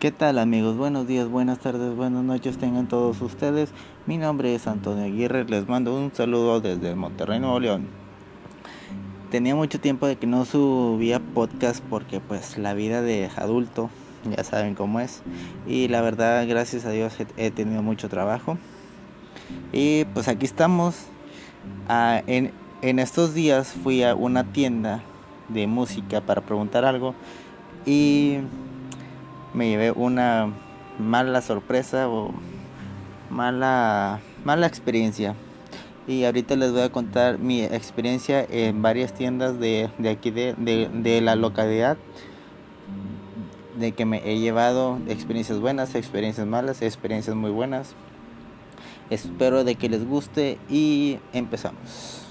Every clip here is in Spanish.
¿Qué tal amigos? Buenos días, buenas tardes, buenas noches tengan todos ustedes. Mi nombre es Antonio Aguirre, les mando un saludo desde Monterrey, Nuevo León. Tenía mucho tiempo de que no subía podcast porque pues la vida de adulto, ya saben cómo es. Y la verdad, gracias a Dios he tenido mucho trabajo. Y pues aquí estamos. Ah, en, en estos días fui a una tienda de música para preguntar algo y me llevé una mala sorpresa o mala, mala experiencia. Y ahorita les voy a contar mi experiencia en varias tiendas de, de aquí de, de, de, la localidad. De que me he llevado experiencias buenas, experiencias malas, experiencias muy buenas. Espero de que les guste y empezamos.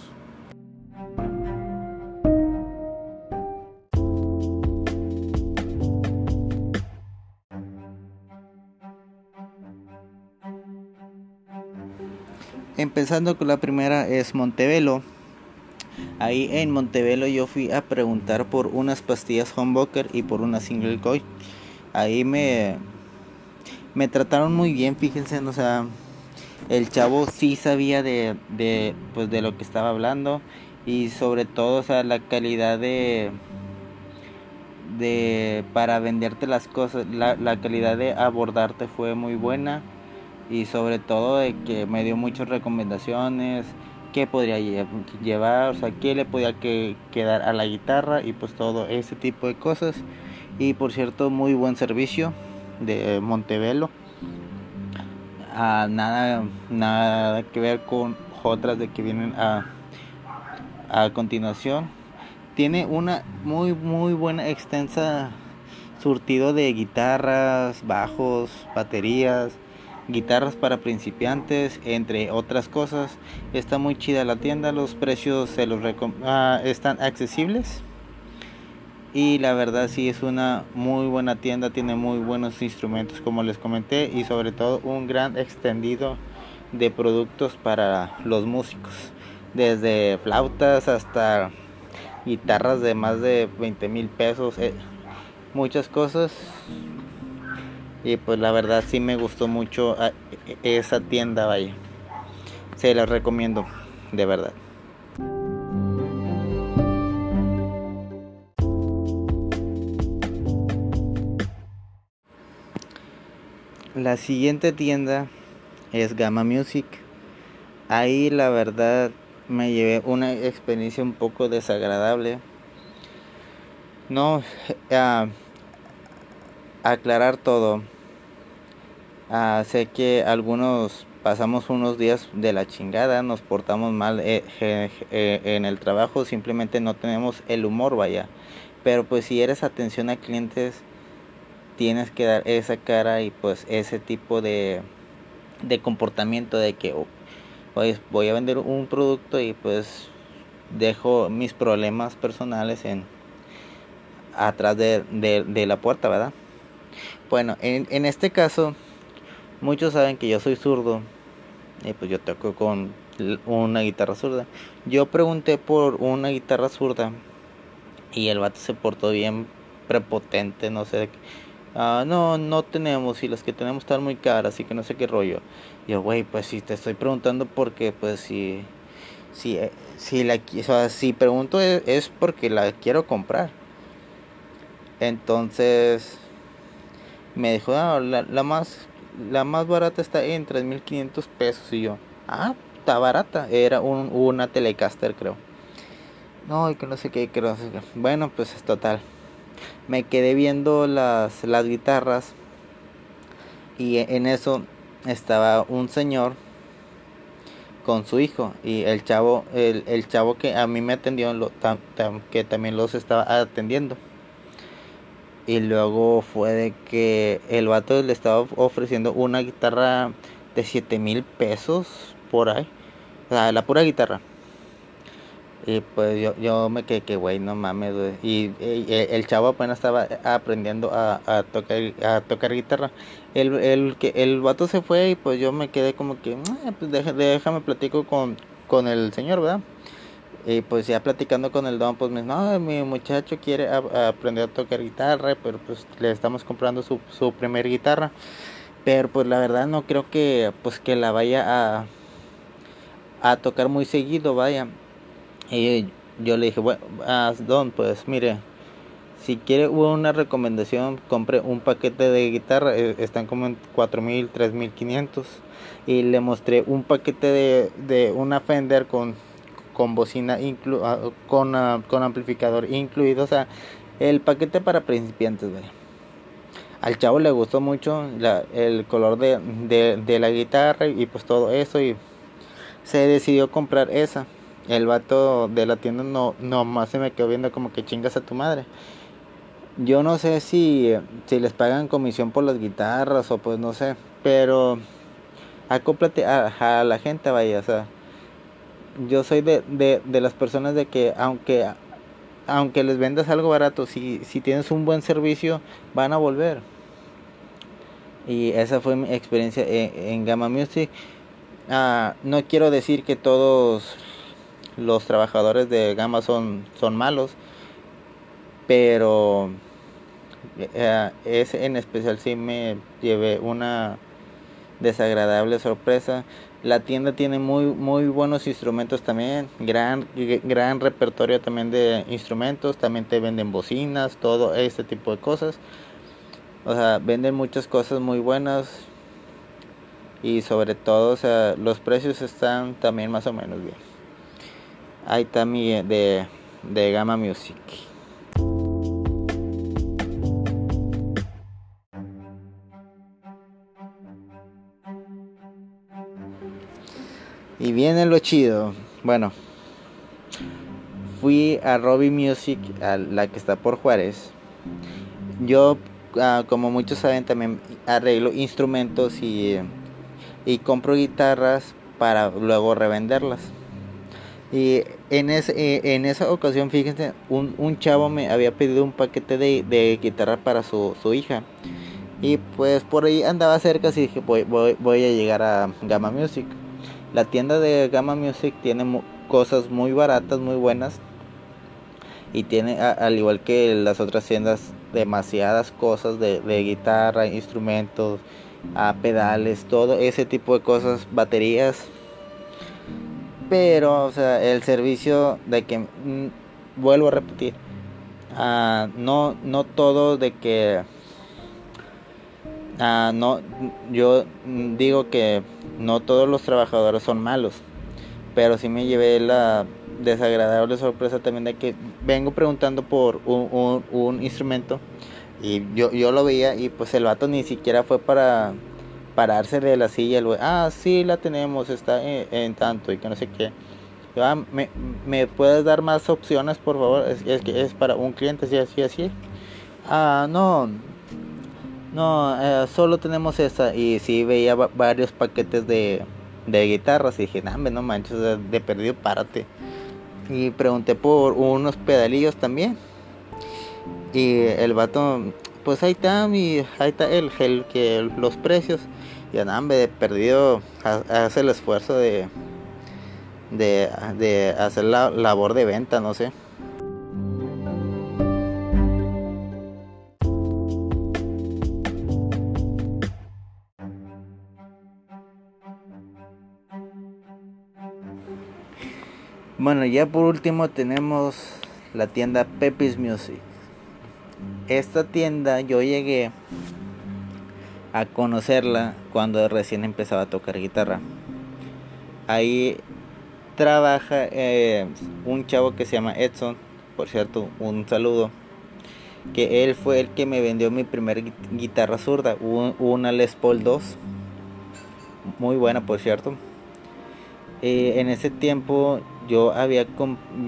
Empezando con la primera es Montevelo. Ahí en Montevelo yo fui a preguntar por unas pastillas Humbucker y por una single coil. Ahí me me trataron muy bien, fíjense, o sea, el chavo sí sabía de, de pues de lo que estaba hablando y sobre todo, o sea, la calidad de de para venderte las cosas, la, la calidad de abordarte fue muy buena y sobre todo de que me dio muchas recomendaciones, qué podría llevar, o sea, qué le podía que, quedar a la guitarra y pues todo ese tipo de cosas. Y por cierto, muy buen servicio de Montevelo. Ah, nada, nada que ver con otras de que vienen a, a continuación. Tiene una muy, muy buena, extensa surtido de guitarras, bajos, baterías guitarras para principiantes, entre otras cosas. Está muy chida la tienda, los precios se los ah, están accesibles. Y la verdad sí es una muy buena tienda, tiene muy buenos instrumentos como les comenté y sobre todo un gran extendido de productos para los músicos. Desde flautas hasta guitarras de más de 20 mil pesos, eh, muchas cosas y pues la verdad sí me gustó mucho ah, e, esa tienda, vaya. Se la recomiendo, de verdad. La siguiente tienda es Gamma Music. Ahí la verdad me llevé una experiencia un poco desagradable. No, uh, aclarar todo. Ah, sé que algunos pasamos unos días de la chingada, nos portamos mal eh, eh, en el trabajo, simplemente no tenemos el humor, vaya. Pero pues si eres atención a clientes, tienes que dar esa cara y pues ese tipo de, de comportamiento de que pues, voy a vender un producto y pues dejo mis problemas personales en atrás de, de la puerta, ¿verdad? Bueno, en, en este caso, muchos saben que yo soy zurdo. Y pues yo toco con una guitarra zurda. Yo pregunté por una guitarra zurda. Y el vato se portó bien prepotente, no sé. Ah, no, no tenemos. Y las que tenemos están muy caras. Así que no sé qué rollo. yo, güey, pues si te estoy preguntando porque, pues si. Si, eh, si, la, o sea, si pregunto es, es porque la quiero comprar. Entonces me dijo, ah, la, más la más barata está en 3.500 pesos. Y yo, ah, está barata. Era un, una Telecaster, creo. No, y que no sé qué, que. Bueno, pues es total. Me quedé viendo las, las guitarras. Y en eso estaba un señor con su hijo. Y el chavo, el, el chavo que a mí me atendió, lo, que también los estaba atendiendo. Y luego fue de que el vato le estaba ofreciendo una guitarra de 7 mil pesos por ahí. O sea, la pura guitarra. Y pues yo, yo me quedé que, güey, no mames, Y, el chavo apenas estaba aprendiendo a, tocar, a tocar guitarra. El, el, que, el vato se fue y pues yo me quedé como que, ah, pues déjame, déjame platico con, con el señor, ¿verdad? Y pues ya platicando con el don, pues me dijo, no, mi muchacho quiere aprender a tocar guitarra, pero pues le estamos comprando su, su primer guitarra. Pero pues la verdad no creo que pues que la vaya a, a tocar muy seguido, vaya. Y yo le dije, bueno, don, pues mire, si quiere una recomendación, compre un paquete de guitarra, eh, están como en 4000, 3500. Y le mostré un paquete de, de una Fender con, con bocina, inclu, ah, con, ah, con amplificador incluido, o sea, el paquete para principiantes, Al chavo le gustó mucho el color de, de la guitarra y pues todo eso y se decidió comprar esa. El vato de la tienda no, no más se me quedó viendo como que chingas a tu madre. Yo no sé si, si les pagan comisión por las guitarras o pues no sé, pero acóplate a, a la gente, vaya, o sea, yo soy de, de, de, las personas de que aunque aunque les vendas algo barato, si, si tienes un buen servicio, van a volver. Y esa fue mi experiencia en, en Gamma Music. Ah, no quiero decir que todos los trabajadores de Gamma son, son malos, pero eh, ese en especial sí me llevé una desagradable sorpresa. La tienda tiene muy muy buenos instrumentos también, gran gran repertorio también de instrumentos, también te venden bocinas, todo este tipo de cosas. O sea, venden muchas cosas muy buenas y sobre todo, o sea, los precios están también más o menos bien. Ahí está mi de, de Gamma Music. Viene lo chido. Bueno, fui a Robbie Music, a la que está por Juárez. Yo, ah, como muchos saben, también arreglo instrumentos y y compro guitarras para luego revenderlas. Y en, ese, eh, en esa ocasión, fíjense, un, un, chavo me había pedido un paquete de, de guitarra para su, su, hija. Y pues por ahí andaba cerca, así dije, voy, voy a llegar a Gamma Music. La tienda de Gamma Music tiene cosas muy baratas, muy buenas. Y tiene, al igual que las otras tiendas, demasiadas cosas de, guitarra, instrumentos, pedales, todo ese tipo de cosas, baterías. Pero, o sea, el servicio de que, mm, vuelvo a repetir, uh, no, no todo de que, uh, no, yo digo que no todos los trabajadores son malos, pero sí me llevé la desagradable sorpresa también de que vengo preguntando por un, un, instrumento y yo, yo lo veía y pues el vato ni siquiera fue para pararse de la silla. Ah, sí, la tenemos, está en, tanto y que no sé qué. Ah, ¿me, ¿me, puedes dar más opciones, por favor? Es, es que es para un cliente, así, así, así. Ah, no. No, eh, solo tenemos esa. Y sí veía varios paquetes de, de guitarras y dije, no, no manches, de perdido, párate. Y pregunté por unos pedalillos también. Y el vato, pues ahí está, mi, ahí está el gel, que los precios. Y de perdido, hace el esfuerzo de, de, de hacer la labor de venta, no sé. Bueno, ya por último tenemos la tienda Pepis Music esta tienda yo llegué a conocerla cuando recién empezaba a tocar guitarra. Ahí trabaja eh, un chavo que se llama Edson, por cierto, un saludo. Que él fue el que me vendió mi primera guitarra zurda, una Les Paul 2, muy buena por cierto. Eh, en ese tiempo yo había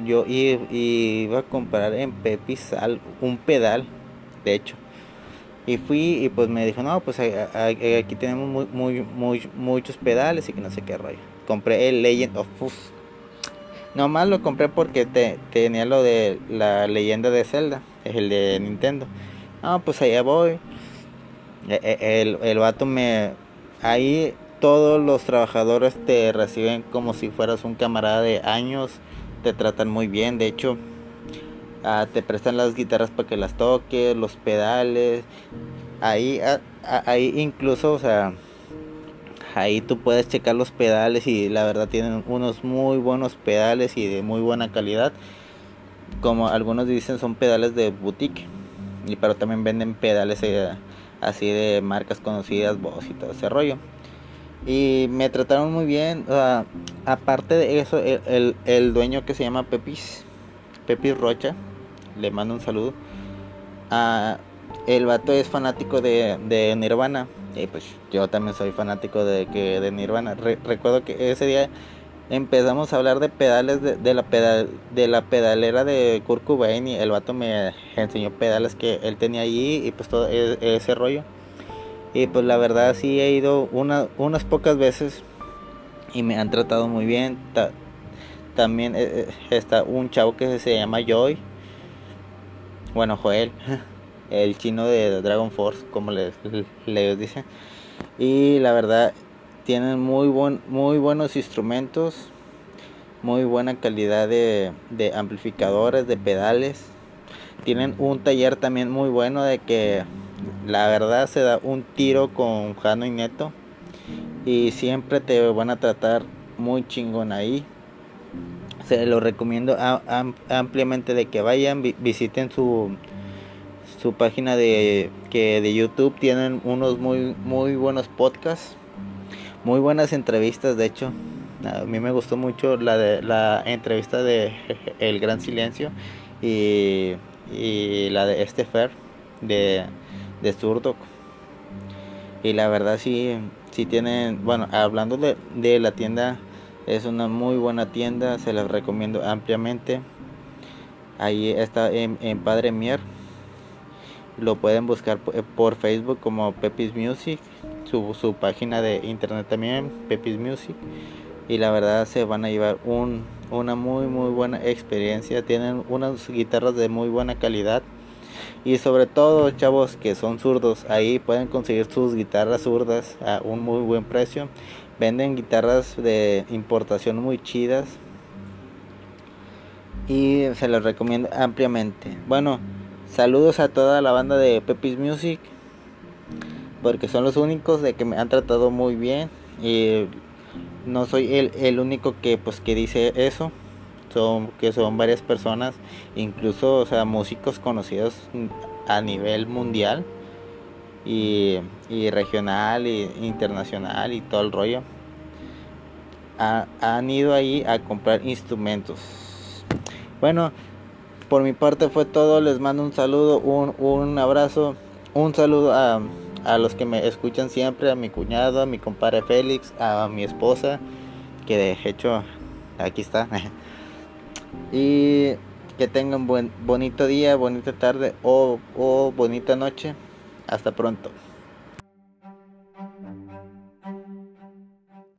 yo iba a comprar en Pepisal un pedal, de hecho. Y fui y pues me dijo, no, pues aquí tenemos muy, muy, muchos pedales y que no sé qué rollo. Compré el Legend of Fuzz. Nomás lo compré porque te, tenía lo de la leyenda de Zelda, es el de Nintendo. No, pues allá voy. E, e, el, el vato me... Ahí todos los trabajadores te reciben como si fueras un camarada de años, te tratan muy bien. De hecho, ah, te prestan las guitarras para que las toques, los pedales. Ahí, ah, ah, ahí incluso, o sea, ahí tú puedes checar los pedales y la verdad tienen unos muy buenos pedales y de muy buena calidad. Como algunos dicen son pedales de boutique. Y pero también venden pedales eh, así de marcas conocidas, Boss y todo ese rollo. Y me trataron muy bien. aparte de eso, el, el, dueño que se llama Pepis, Pepis Rocha, le mando un saludo. el vato es fanático de, de Nirvana. Y pues yo también soy fanático de, que, de Nirvana. recuerdo que ese día empezamos a hablar de pedales de, la de la pedalera de Kurt Cobain y el vato me enseñó pedales que él tenía allí y pues todo e, ese rollo. Y pues la verdad sí he ido una, unas pocas veces y me han tratado muy bien. también eh, eh, está un chavo que se llama Joy. Bueno, Joel. El chino de Dragon Force, como les, les dicen. Y la verdad tienen muy, buen, muy buenos instrumentos. Muy buena calidad de, de amplificadores, de pedales. Tienen un taller también muy bueno de que la verdad se da un tiro con Jano y Neto. Y siempre te van a tratar muy chingón ahí. Se lo recomiendo ampliamente de que vayan, visiten su, su página de, que de YouTube. Tienen unos muy, muy buenos podcasts. Muy buenas entrevistas, de hecho. A mí me gustó mucho la la entrevista de El Gran Silencio y, y la de este Fer de de zurdo. Y la verdad sí, sí tienen, bueno, hablando de, de la tienda, es una muy buena tienda, se las recomiendo ampliamente. Ahí está en, Padre Mier. Lo pueden buscar por Facebook como Pepis Music, su, su página de internet también, Pepis Music. Y la verdad se van a llevar un, una muy muy buena experiencia. Tienen unas guitarras de muy buena calidad y sobre todo, chavos que son zurdos, ahí pueden conseguir sus guitarras zurdas a un muy buen precio. Venden guitarras de importación muy chidas. Y se los recomiendo ampliamente. Bueno, saludos a toda la banda de Pepis Music. Porque son los únicos de que me han tratado muy bien. Y no soy el, el único que pues que dice eso que son varias personas, incluso o sea, músicos conocidos a nivel mundial y, regional e internacional y todo el rollo. han ido ahí a comprar instrumentos. Bueno, por mi parte fue todo. Les mando un saludo, un, un abrazo, un saludo a, a los que me escuchan siempre, a mi cuñado, a mi compadre Félix, a mi esposa, que de hecho aquí está. Y que tengan buen bonito día, bonita tarde o, o bonita noche. Hasta pronto.